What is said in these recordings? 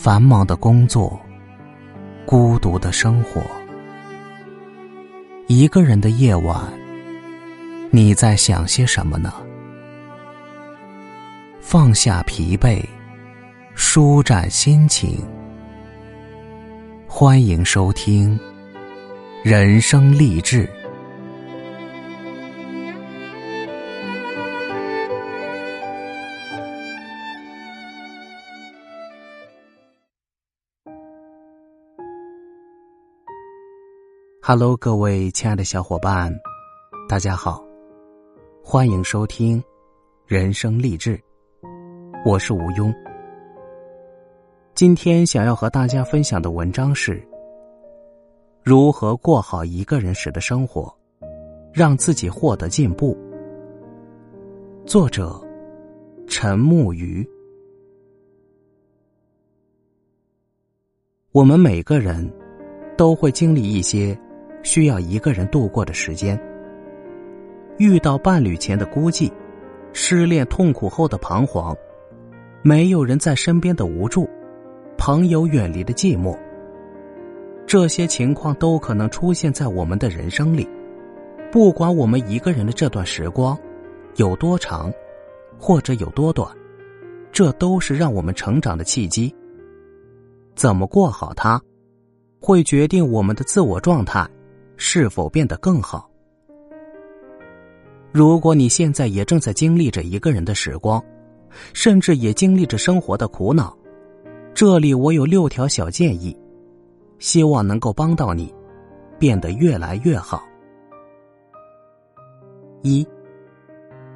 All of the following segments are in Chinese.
繁忙的工作，孤独的生活，一个人的夜晚，你在想些什么呢？放下疲惫，舒展心情。欢迎收听《人生励志》。Hello，各位亲爱的小伙伴，大家好，欢迎收听《人生励志》，我是吴庸。今天想要和大家分享的文章是：如何过好一个人时的生活，让自己获得进步。作者：陈木鱼。我们每个人都会经历一些。需要一个人度过的时间，遇到伴侣前的孤寂，失恋痛苦后的彷徨，没有人在身边的无助，朋友远离的寂寞，这些情况都可能出现在我们的人生里。不管我们一个人的这段时光有多长，或者有多短，这都是让我们成长的契机。怎么过好它，会决定我们的自我状态。是否变得更好？如果你现在也正在经历着一个人的时光，甚至也经历着生活的苦恼，这里我有六条小建议，希望能够帮到你，变得越来越好。一，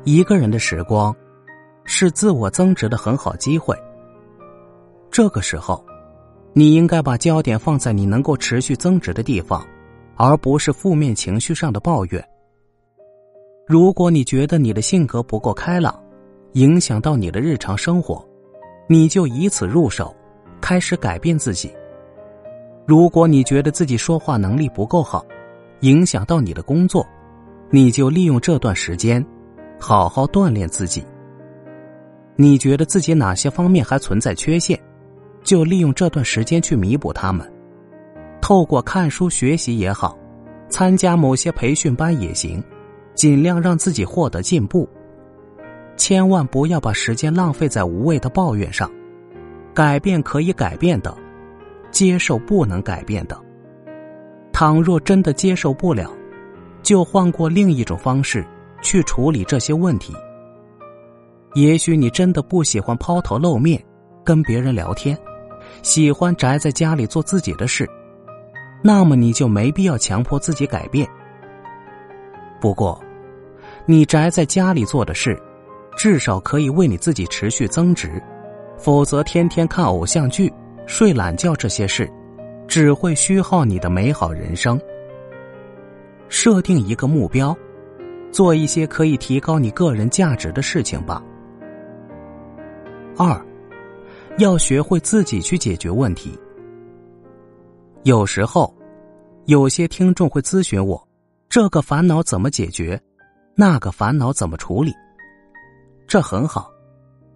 一个人的时光是自我增值的很好机会。这个时候，你应该把焦点放在你能够持续增值的地方。而不是负面情绪上的抱怨。如果你觉得你的性格不够开朗，影响到你的日常生活，你就以此入手，开始改变自己。如果你觉得自己说话能力不够好，影响到你的工作，你就利用这段时间，好好锻炼自己。你觉得自己哪些方面还存在缺陷，就利用这段时间去弥补他们。透过看书学习也好，参加某些培训班也行，尽量让自己获得进步。千万不要把时间浪费在无谓的抱怨上。改变可以改变的，接受不能改变的。倘若真的接受不了，就换过另一种方式去处理这些问题。也许你真的不喜欢抛头露面跟别人聊天，喜欢宅在家里做自己的事。那么你就没必要强迫自己改变。不过，你宅在家里做的事，至少可以为你自己持续增值；否则，天天看偶像剧、睡懒觉这些事，只会虚耗你的美好人生。设定一个目标，做一些可以提高你个人价值的事情吧。二，要学会自己去解决问题。有时候，有些听众会咨询我，这个烦恼怎么解决，那个烦恼怎么处理。这很好，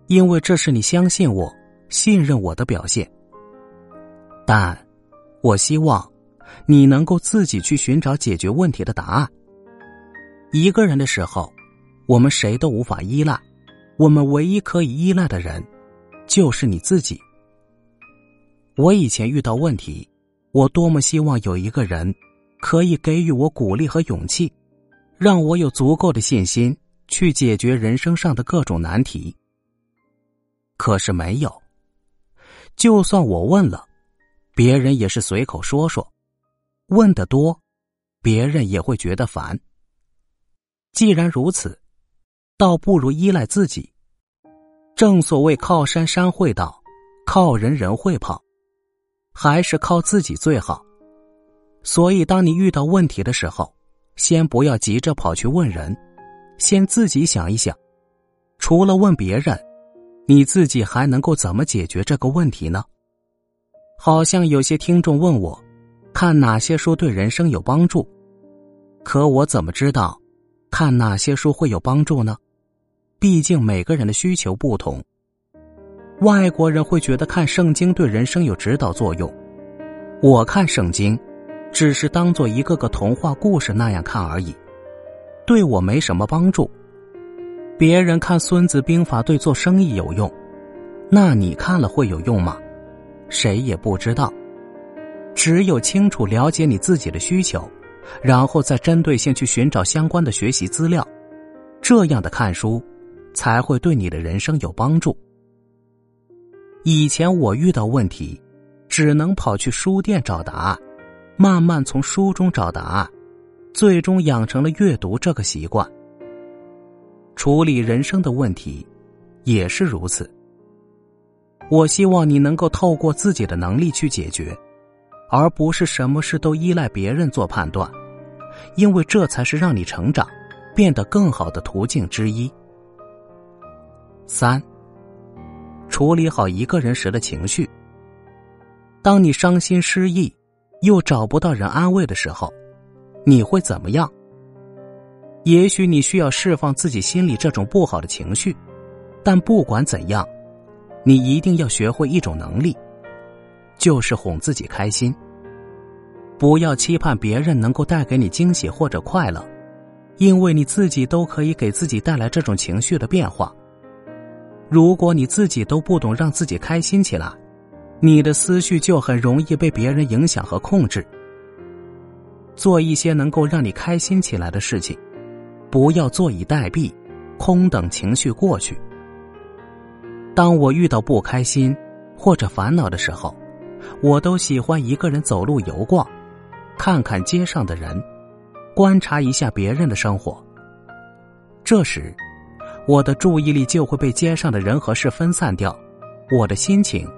因为这是你相信我、信任我的表现。但，我希望你能够自己去寻找解决问题的答案。一个人的时候，我们谁都无法依赖，我们唯一可以依赖的人，就是你自己。我以前遇到问题。我多么希望有一个人，可以给予我鼓励和勇气，让我有足够的信心去解决人生上的各种难题。可是没有。就算我问了，别人也是随口说说，问的多，别人也会觉得烦。既然如此，倒不如依赖自己。正所谓靠山山会倒，靠人人会跑。还是靠自己最好，所以当你遇到问题的时候，先不要急着跑去问人，先自己想一想，除了问别人，你自己还能够怎么解决这个问题呢？好像有些听众问我，看哪些书对人生有帮助，可我怎么知道，看哪些书会有帮助呢？毕竟每个人的需求不同。外国人会觉得看圣经对人生有指导作用，我看圣经，只是当做一个个童话故事那样看而已，对我没什么帮助。别人看《孙子兵法》对做生意有用，那你看了会有用吗？谁也不知道。只有清楚了解你自己的需求，然后再针对性去寻找相关的学习资料，这样的看书才会对你的人生有帮助。以前我遇到问题，只能跑去书店找答案，慢慢从书中找答案，最终养成了阅读这个习惯。处理人生的问题，也是如此。我希望你能够透过自己的能力去解决。而不是什么事都依赖别人做判断，因为这才是让你成长、变得更好的途径之一。三，处理好一个人时的情绪。当你伤心失意，又找不到人安慰的时候，你会怎么样？也许你需要释放自己心里这种不好的情绪，但不管怎样，你一定要学会一种能力。就是哄自己开心，不要期盼别人能够带给你惊喜或者快乐，因为你自己都可以给自己带来这种情绪的变化。如果你自己都不懂让自己开心起来，你的思绪就很容易被别人影响和控制。做一些能够让你开心起来的事情，不要坐以待毙，空等情绪过去。当我遇到不开心或者烦恼的时候。我都喜欢一个人走路游逛，看看街上的人，观察一下别人的生活。这时，我的注意力就会被街上的人和事分散掉，我的心情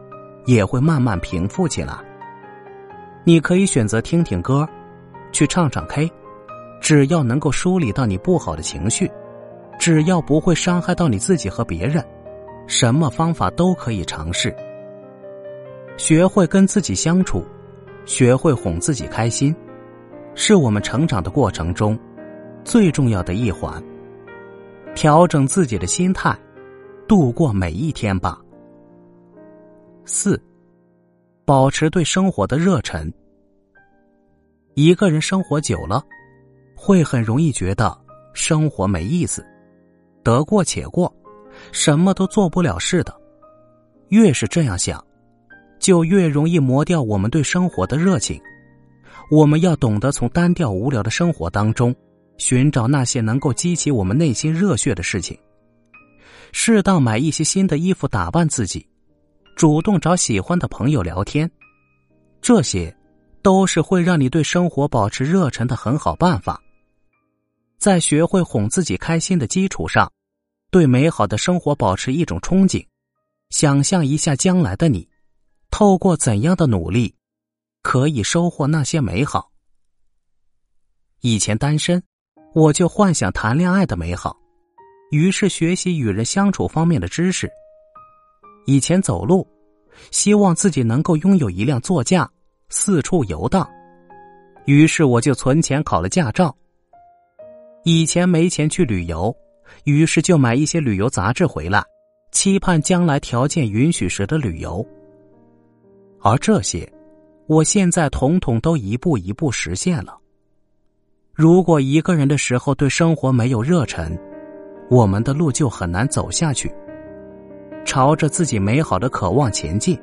也会慢慢平复起来。你可以选择听听歌，去唱唱 K，只要能够梳理到你不好的情绪，只要不会伤害到你自己和别人，什么方法都可以尝试。学会跟自己相处，学会哄自己开心，是我们成长的过程中最重要的一环。调整自己的心态，度过每一天吧。四，保持对生活的热忱。一个人生活久了，会很容易觉得生活没意思，得过且过，什么都做不了似的。越是这样想。就越容易磨掉我们对生活的热情。我们要懂得从单调无聊的生活当中，寻找那些能够激起我们内心热血的事情。适当买一些新的衣服打扮自己，主动找喜欢的朋友聊天，这些都是会让你对生活保持热忱的很好办法。在学会哄自己开心的基础上，对美好的生活保持一种憧憬，想象一下将来的你。透过怎样的努力，可以收获那些美好？以前单身，我就幻想谈恋爱的美好，于是学习与人相处方面的知识。以前走路，希望自己能够拥有一辆座驾，四处游荡，于是我就存钱考了驾照。以前没钱去旅游，于是就买一些旅游杂志回来，期盼将来条件允许时的旅游。而这些，我现在统统都一步一步实现了。如果一个人的时候对生活没有热忱，我们的路就很难走下去。朝着自己美好的渴望前进，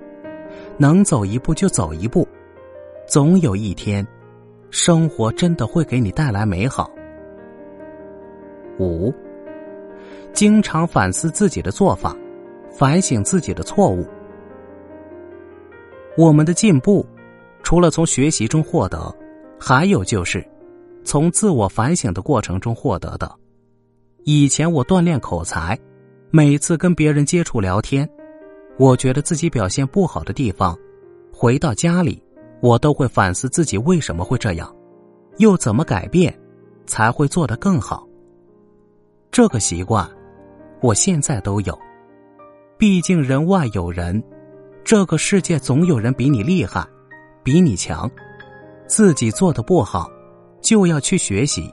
能走一步就走一步，总有一天，生活真的会给你带来美好。五，经常反思自己的做法，反省自己的错误。我们的进步，除了从学习中获得，还有就是从自我反省的过程中获得的。以前我锻炼口才，每次跟别人接触聊天，我觉得自己表现不好的地方，回到家里，我都会反思自己为什么会这样，又怎么改变，才会做得更好。这个习惯，我现在都有。毕竟人外有人。这个世界总有人比你厉害，比你强，自己做的不好，就要去学习，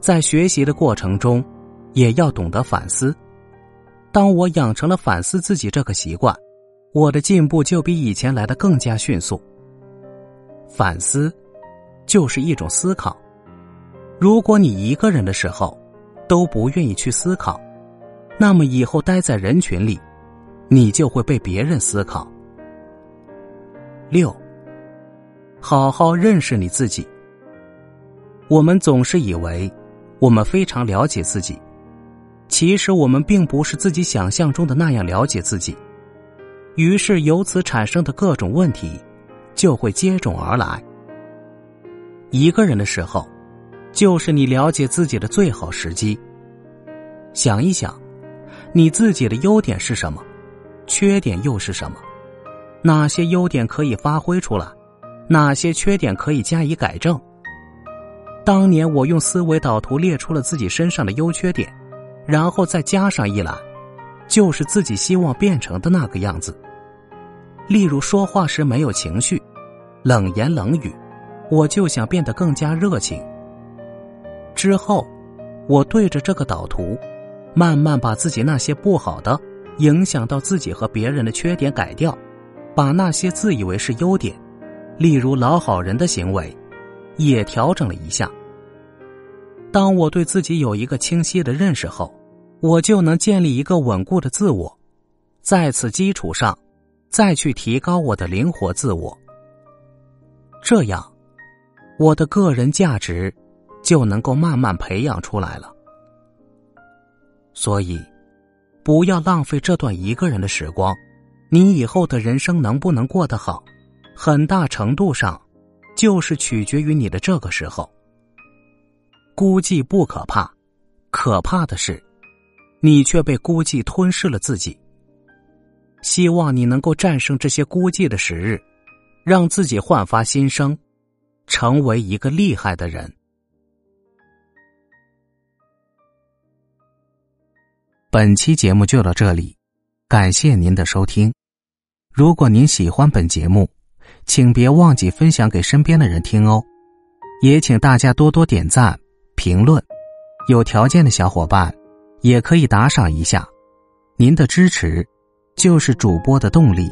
在学习的过程中，也要懂得反思。当我养成了反思自己这个习惯，我的进步就比以前来的更加迅速。反思，就是一种思考。如果你一个人的时候都不愿意去思考，那么以后待在人群里，你就会被别人思考。六，好好认识你自己。我们总是以为我们非常了解自己，其实我们并不是自己想象中的那样了解自己。于是由此产生的各种问题就会接踵而来。一个人的时候，就是你了解自己的最好时机。想一想，你自己的优点是什么，缺点又是什么？哪些优点可以发挥出来，哪些缺点可以加以改正？当年我用思维导图列出了自己身上的优缺点，然后再加上一栏，就是自己希望变成的那个样子。例如说话时没有情绪，冷言冷语，我就想变得更加热情。之后，我对着这个导图，慢慢把自己那些不好的、影响到自己和别人的缺点改掉，把那些自以为是优点，例如老好人的行为。也调整了一下。当我对自己有一个清晰的认识后，我就能建立一个稳固的自我，在此基础上，再去提高我的灵活自我。这样，我的个人价值就能够慢慢培养出来了。所以，不要浪费这段一个人的时光。你以后的人生能不能过得好，很大程度上。就是取决于你的这个时候。孤寂不可怕，可怕的是，你却被孤寂吞噬了自己。希望你能够战胜这些孤寂的时日，让自己焕发新生，成为一个厉害的人。本期节目就到这里，感谢您的收听。如果您喜欢本节目，请别忘记分享给身边的人听哦，也请大家多多点赞、评论，有条件的小伙伴也可以打赏一下，您的支持就是主播的动力。